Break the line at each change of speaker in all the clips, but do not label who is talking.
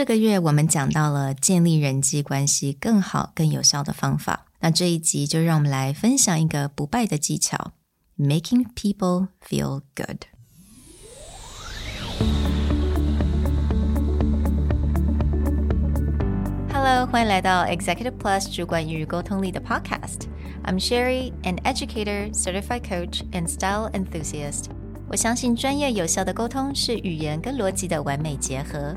这个月我们讲到了建立人际关系更好、更有效的方法。那这一集就让我们来分享一个不败的技巧：making people feel good。Hello，欢迎来到 Executive Plus 主管与沟通力的 Podcast。I'm Sherry, an educator, certified coach, and style enthusiast. 我相信专业有效的沟通是语言跟逻辑的完美结合。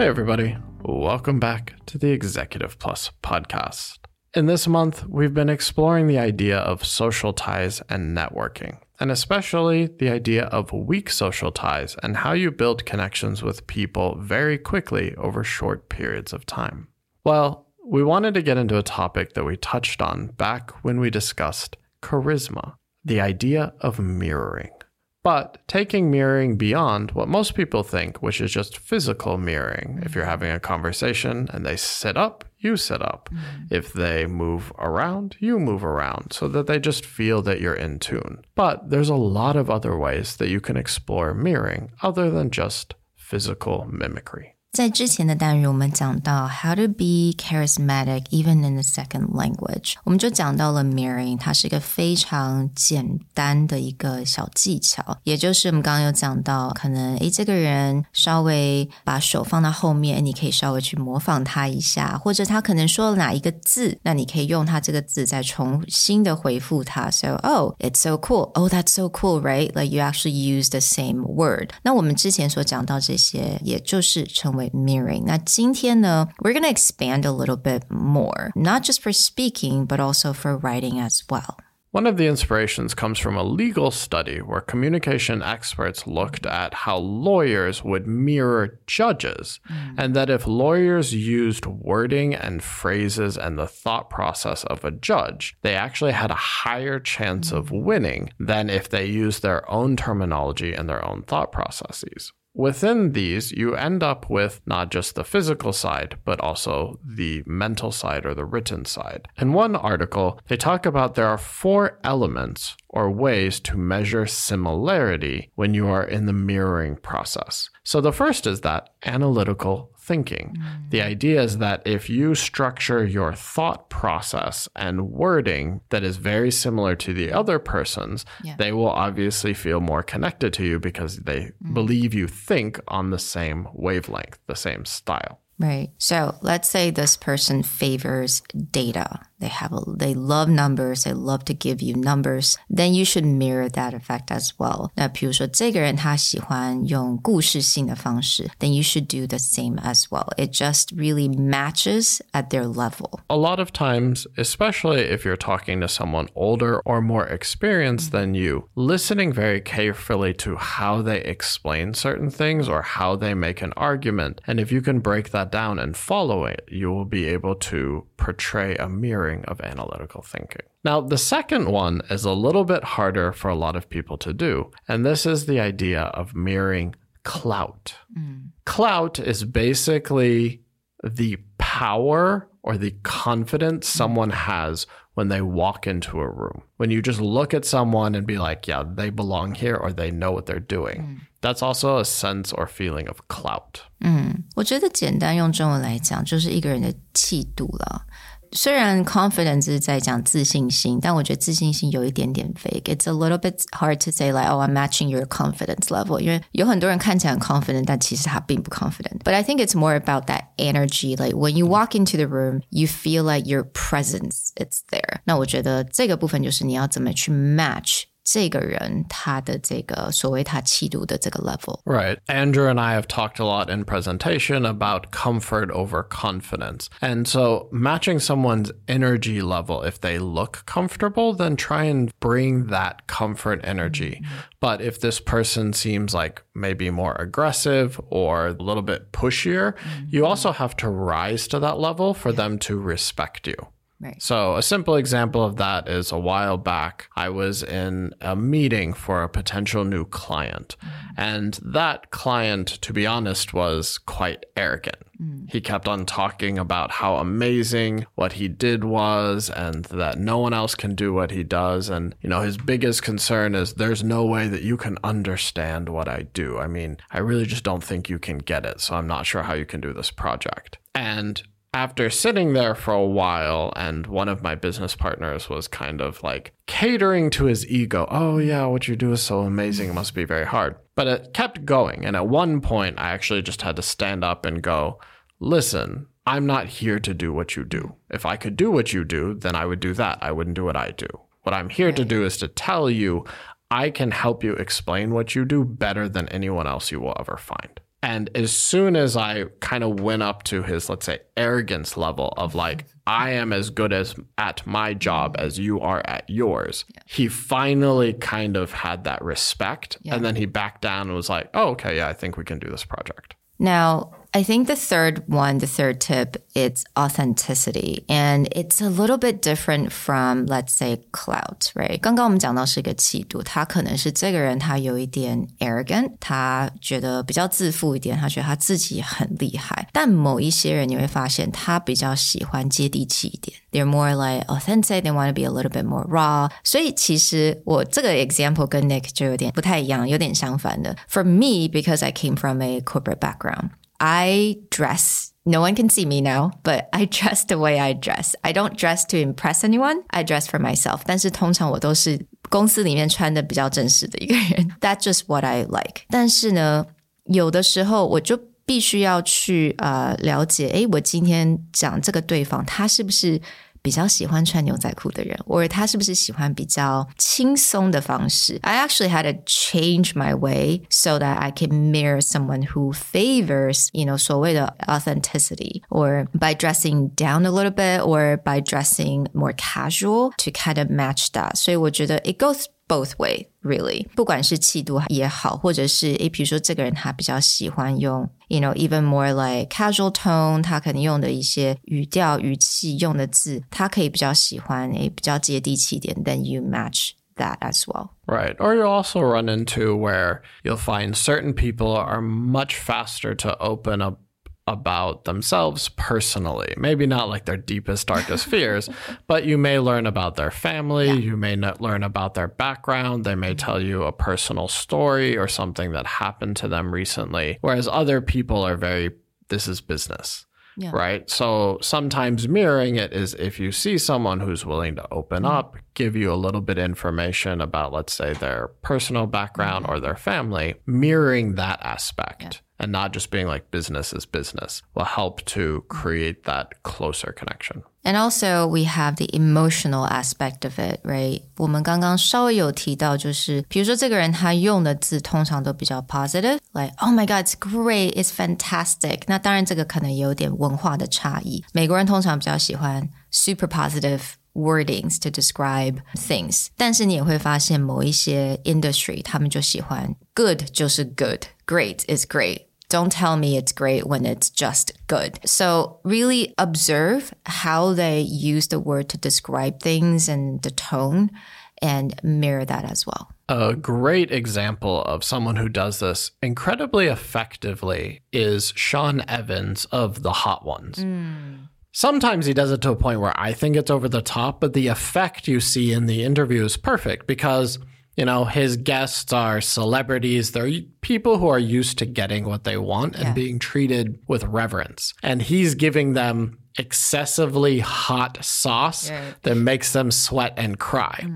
Hey, everybody. Welcome back to the Executive Plus podcast. In this month, we've been exploring the idea of social ties and networking, and especially the idea of weak social ties and how you build connections with people very quickly over short periods of time. Well, we wanted to get into a topic that we touched on back when we discussed charisma, the idea of mirroring. But taking mirroring beyond what most people think, which is just physical mirroring. If you're having a conversation and they sit up, you sit up. Mm-hmm. If they move around, you move around so that they just feel that you're in tune. But there's a lot of other ways that you can explore mirroring other than just physical mimicry.
在之前的单元，我们讲到 how to be charismatic even in the second language，我们就讲到了 mirroring，它是一个非常简单的一个小技巧，也就是我们刚刚有讲到，可能诶这个人稍微把手放到后面，你可以稍微去模仿他一下，或者他可能说了哪一个字，那你可以用他这个字再重新的回复他。So oh it's so cool, oh that's so cool, right? Like you actually use the same word。那我们之前所讲到这些，也就是成为 mirroring. 那今天呢，we're going to expand a little bit more, not just for speaking, but also for writing as well.
One of the inspirations comes from a legal study where communication experts looked at how lawyers would mirror judges, mm. and that if lawyers used wording and phrases and the thought process of a judge, they actually had a higher chance mm. of winning than if they used their own terminology and their own thought processes. Within these, you end up with not just the physical side, but also the mental side or the written side. In one article, they talk about there are four elements or ways to measure similarity when you are in the mirroring process. So the first is that analytical thinking. Mm. The idea is that if you structure your thought process and wording that is very similar to the other person's, yeah. they will obviously feel more connected to you because they mm. believe you think on the same wavelength, the same style.
Right. So let's say this person favors data. They have a, they love numbers. They love to give you numbers. Then you should mirror that effect as well. 那比如说这个人他喜欢用故事性的方式，then you should do the same as well. It just really matches at their level.
A lot of times, especially if you're talking to someone older or more experienced than you, listening very carefully to how they explain certain things or how they make an argument, and if you can break that down and follow it, you will be able to portray a mirroring of analytical thinking. Now, the second one is a little bit harder for a lot of people to do, and this is the idea of mirroring clout. Mm. Clout is basically the power or the confidence mm. someone has when they walk into a room. When you just look at someone and be like, yeah, they belong here or they know what they're doing. Mm. That's also a sense or feeling of clout.
嗯，我觉得简单用中文来讲，就是一个人的气度了。 虽然 confidence 是在讲自信心，但我觉得自信心有一点点 vague. It's a little bit hard to say like, oh, I'm matching your confidence level. 因为有很多人看起来很 confident，但其实他并不 confident. But I think it's more about that energy. Like when you walk into the room, you feel like your presence it's there. 那我觉得这个部分就是你要怎么去 match 这个人他的这个所谓他气度的这个 level。
Right. Andrew and I have talked a lot in presentation about comfort over confidence. And so matching someone's energy level, if they look comfortable, then try and bring that comfort energy. But if this person seems like maybe more aggressive or a little bit pushier, you also have to rise to that level for them to respect you.
Right.
So, a simple example of that is a while back, I was in a meeting for a potential new client. Mm. And that client, to be honest, was quite arrogant. Mm. He kept on talking about how amazing what he did was and that no one else can do what he does. And, you know, his biggest concern is there's no way that you can understand what I do. I mean, I really just don't think you can get it. So, I'm not sure how you can do this project. And after sitting there for a while, and one of my business partners was kind of like catering to his ego. Oh, yeah, what you do is so amazing. It must be very hard. But it kept going. And at one point, I actually just had to stand up and go, listen, I'm not here to do what you do. If I could do what you do, then I would do that. I wouldn't do what I do. What I'm here to do is to tell you I can help you explain what you do better than anyone else you will ever find. And as soon as I kind of went up to his, let's say, arrogance level of like, I am as good as at my job as you are at yours, he finally kind of had that respect. And then he backed down and was like, oh, okay, yeah, I think we can do this project.
Now, I think the third one, the third tip, it's authenticity. And it's a little bit different from, let's say, clout, right? 刚刚我们讲到是一个气度，他可能是这个人他有一点 arrogant，他觉得比较自负一点，他觉得他自己很厉害。但某一些人你会发现他比较喜欢接地气一点。They're more like authentic. They want to be a little bit more raw. 所以其实我这个 example 跟 Nick 就有点不太一样，有点相反的。For me, because I came from a corporate background. I dress. No one can see me now, but I dress the way I dress. I don't dress to impress anyone. I dress for myself. 但是通常我都是公司里面穿的比较正式的一个人。That's just what I like. 但是呢，有的时候我就必须要去呃了解，诶，我今天讲这个对方他是不是 比较喜欢穿牛仔裤的人，或者他是不是喜欢比较轻松的方式？I actually had to change my way so that I can mirror someone who favors, you know, 所谓的 authenticity, or by dressing down a little bit, or by dressing more casual to kind of match that. 所以我觉得 it goes both way really，不管是气度也好，或者是诶，比如说这个人他比较喜欢用，you know even more like casual tone，他可能用的一些语调、语气用的字，他可以比较喜欢诶，比较接地气一点，then you match that as well。
Right. Or you'll also run into where you'll find certain people are much faster to open up about themselves personally. Maybe not like their deepest, darkest fears, but you may learn about their family. You may not learn about their background. They may tell you a personal story or something that happened to them recently. Whereas other people are very, this is business.
Yeah.
Right. So sometimes mirroring it is if you see someone who's willing to open mm-hmm. up, give you a little bit information about, let's say, their personal background mm-hmm. or their family, mirroring that aspect and not just being like business is business will help to create that closer connection.
And also, we have the emotional aspect of it, right? 我们刚刚稍微有提到，就是比如说这个人他用的字通常都比较 positive，like oh my god, it's great, it's fantastic。那当然这个可能有点文化的差异。美国人通常比较喜欢 super positive wordings to describe things，但是你也会发现某一些 industry 他们就喜欢 good 就是 good，great is great。 Don't tell me it's great when it's just good. So really observe how they use the word to describe things and the tone and mirror that as well.
A great example of someone who does this incredibly effectively is Sean Evans of The Hot Ones. Hmm. Sometimes he does it to a point where I think it's over the top, but the effect you see in the interview is perfect because, you know, his guests are celebrities. They're people who are used to getting what they want and being treated with reverence. And he's giving them excessively hot sauce that makes them sweat and cry.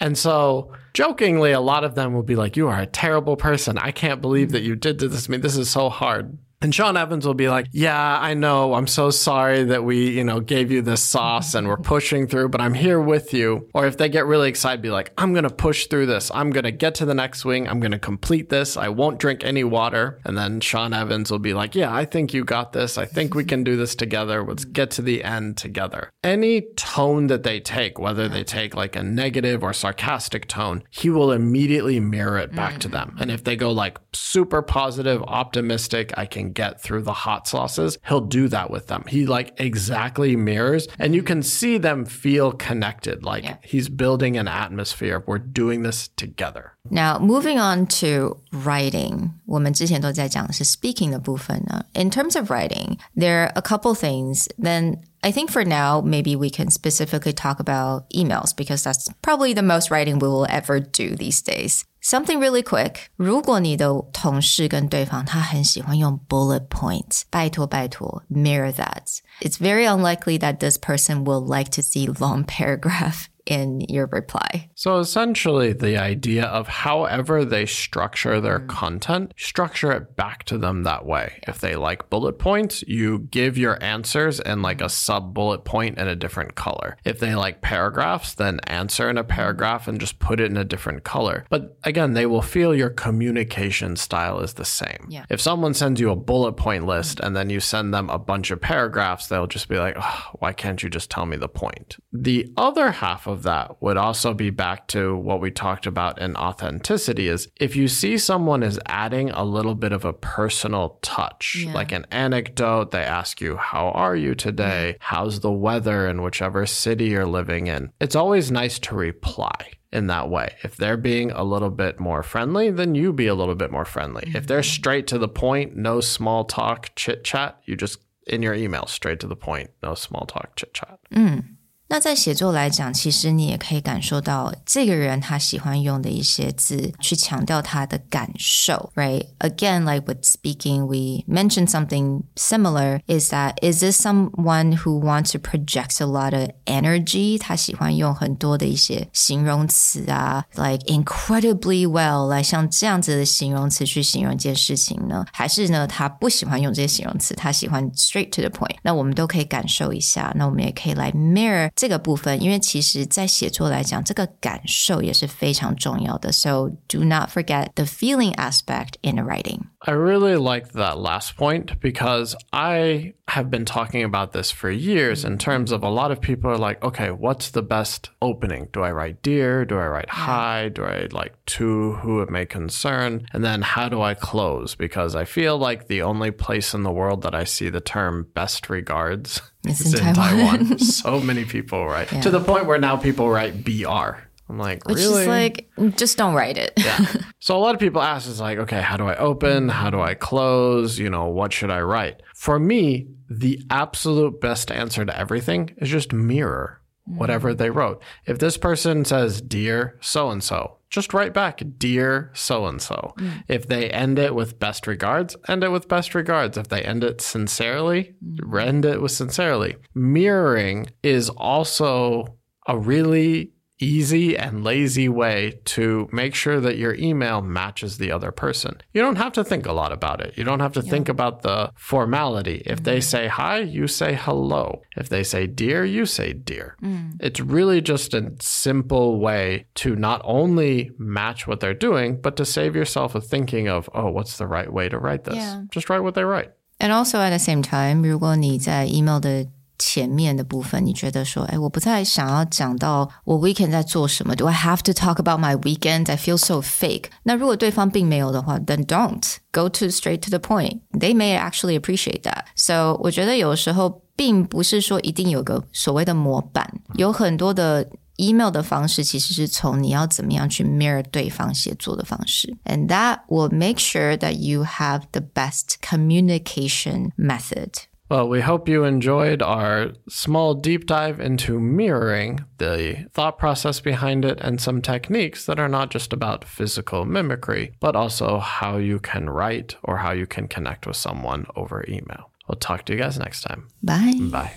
And so, jokingly, a lot of them will be like, You are a terrible person. I can't believe mm. that you did this. I mean, this is so hard. And Sean Evans will be like, Yeah, I know. I'm so sorry that we, you know, gave you this sauce and we're pushing through, but I'm here with you. Or if they get really excited, be like, I'm going to push through this. I'm going to get to the next swing. I'm going to complete this. I won't drink any water. And then Sean Evans will be like, Yeah, I think you got this. I think we can do this together. Let's get to the end together. Any tone that they take, whether they take like a negative or sarcastic tone, he will immediately mirror it back to mm. them. And if they go like super positive, optimistic, I can get through the hot sauces, he'll do that with them. He like exactly mirrors and you can see them feel connected. Like
Yeah.
he's building an atmosphere. We're doing this together.
Now, moving on to writing, 我们之前都在讲的是 speaking 的部分呢。In terms of writing, there are a couple things. Then I think for now, maybe we can specifically talk about emails because that's probably the most writing we will ever do these days. Something really quick. 如果你的同事跟对方他很喜欢用 bullet points，拜托拜托 mirror that. It's very unlikely that this person will like to see long paragraph in your reply.
So essentially, the idea of however they structure their mm. content, structure it back to them that way. If they like bullet points, you give your answers in like a sub bullet point in a different color. If they like paragraphs, then answer in a paragraph and just put it in a different color. But again, they will feel your communication style is the same.
Yeah.
If someone sends you a bullet point list and then you send them a bunch of paragraphs, they'll just be like, "Ugh, why can't you just tell me the point? The other half of that would also be back to what we talked about in authenticity is if you see someone is adding a little bit of a personal touch,
Yeah.
like an anecdote, they ask you, how are you today? How's the weather in whichever city you're living in? It's always nice to reply in that way. If they're being a little bit more friendly, then you be a little bit more friendly. If they're mm-hmm. straight to the point, no small talk, chit chat, you just in your email straight to the point, no small talk, chit chat. Mm.
那在写作来讲，其实你也可以感受到这个人他喜欢用的一些字，去强调他的感受，right? Again, like with speaking, we mentioned something similar. Is that is this someone who wants to project a lot of energy? 他喜欢用很多的一些形容词啊，like incredibly well，来像这样子的形容词去形容一件事情呢？还是呢，他不喜欢用这些形容词，他喜欢 straight to the point？那我们都可以感受一下，那我们也可以来 mirror 这个部分，因为其实在写作来讲，这个感受也是非常重要的。So do not forget the feeling aspect in writing.
I really liked that last point because I have been talking about this for years in terms of a lot of people are like, okay, what's the best opening? Do I write dear? Do I write hi? Do I like to who it may concern? And then how do I close? Because I feel like the only place in the world that I see the term best regards
it's
is
in
in
Taiwan.
Taiwan. so many people write to the point where now people write BR. I'm like,
Which
really?
is like, just don't write it.
Yeah. So a lot of people ask is like, okay, how do I open? How do I close? You know, what should I write? For me, the absolute best answer to everything is just mirror mm. whatever they wrote. If this person says, Dear so and so, just write back, Dear so and so. If they end it with best regards, end it with best regards. If they end it sincerely, mm. end it with sincerely. Mirroring is also a really easy and lazy way to make sure that your email matches the other person. You don't have to think a lot about it. You don't have to think about the formality. If they say hi, you say hello. If they say dear, you say dear. It's really just a simple way to not only match what they're doing, but to save yourself a thinking of, oh, what's the right way to write this?
Yeah.
Just write what they write.
And also at the same time，如果你在 email 的 前面的部分，你觉得说，哎，我不太想要讲到我 weekend 在做什么，Do I have to talk about my weekend? I feel so fake。那如果对方并没有的话，then don't go to straight to the point. They may actually appreciate that. So 我觉得有时候并不是说一定有个所谓的模板，有很多的 email 的方式其实是从你要怎么样去 mirror 对方写作的方式，and that will make sure that you have the best communication method.
Well, we hope you enjoyed our small deep dive into mirroring, the thought process behind it, and some techniques that are not just about physical mimicry, but also how you can write or how you can connect with someone over email. We'll talk to you guys next time.
Bye.
Bye.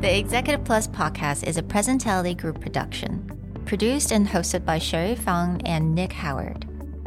The Executive Plus podcast is a Presentality Group production. Produced and hosted by Sherry Fang and Nick Howard.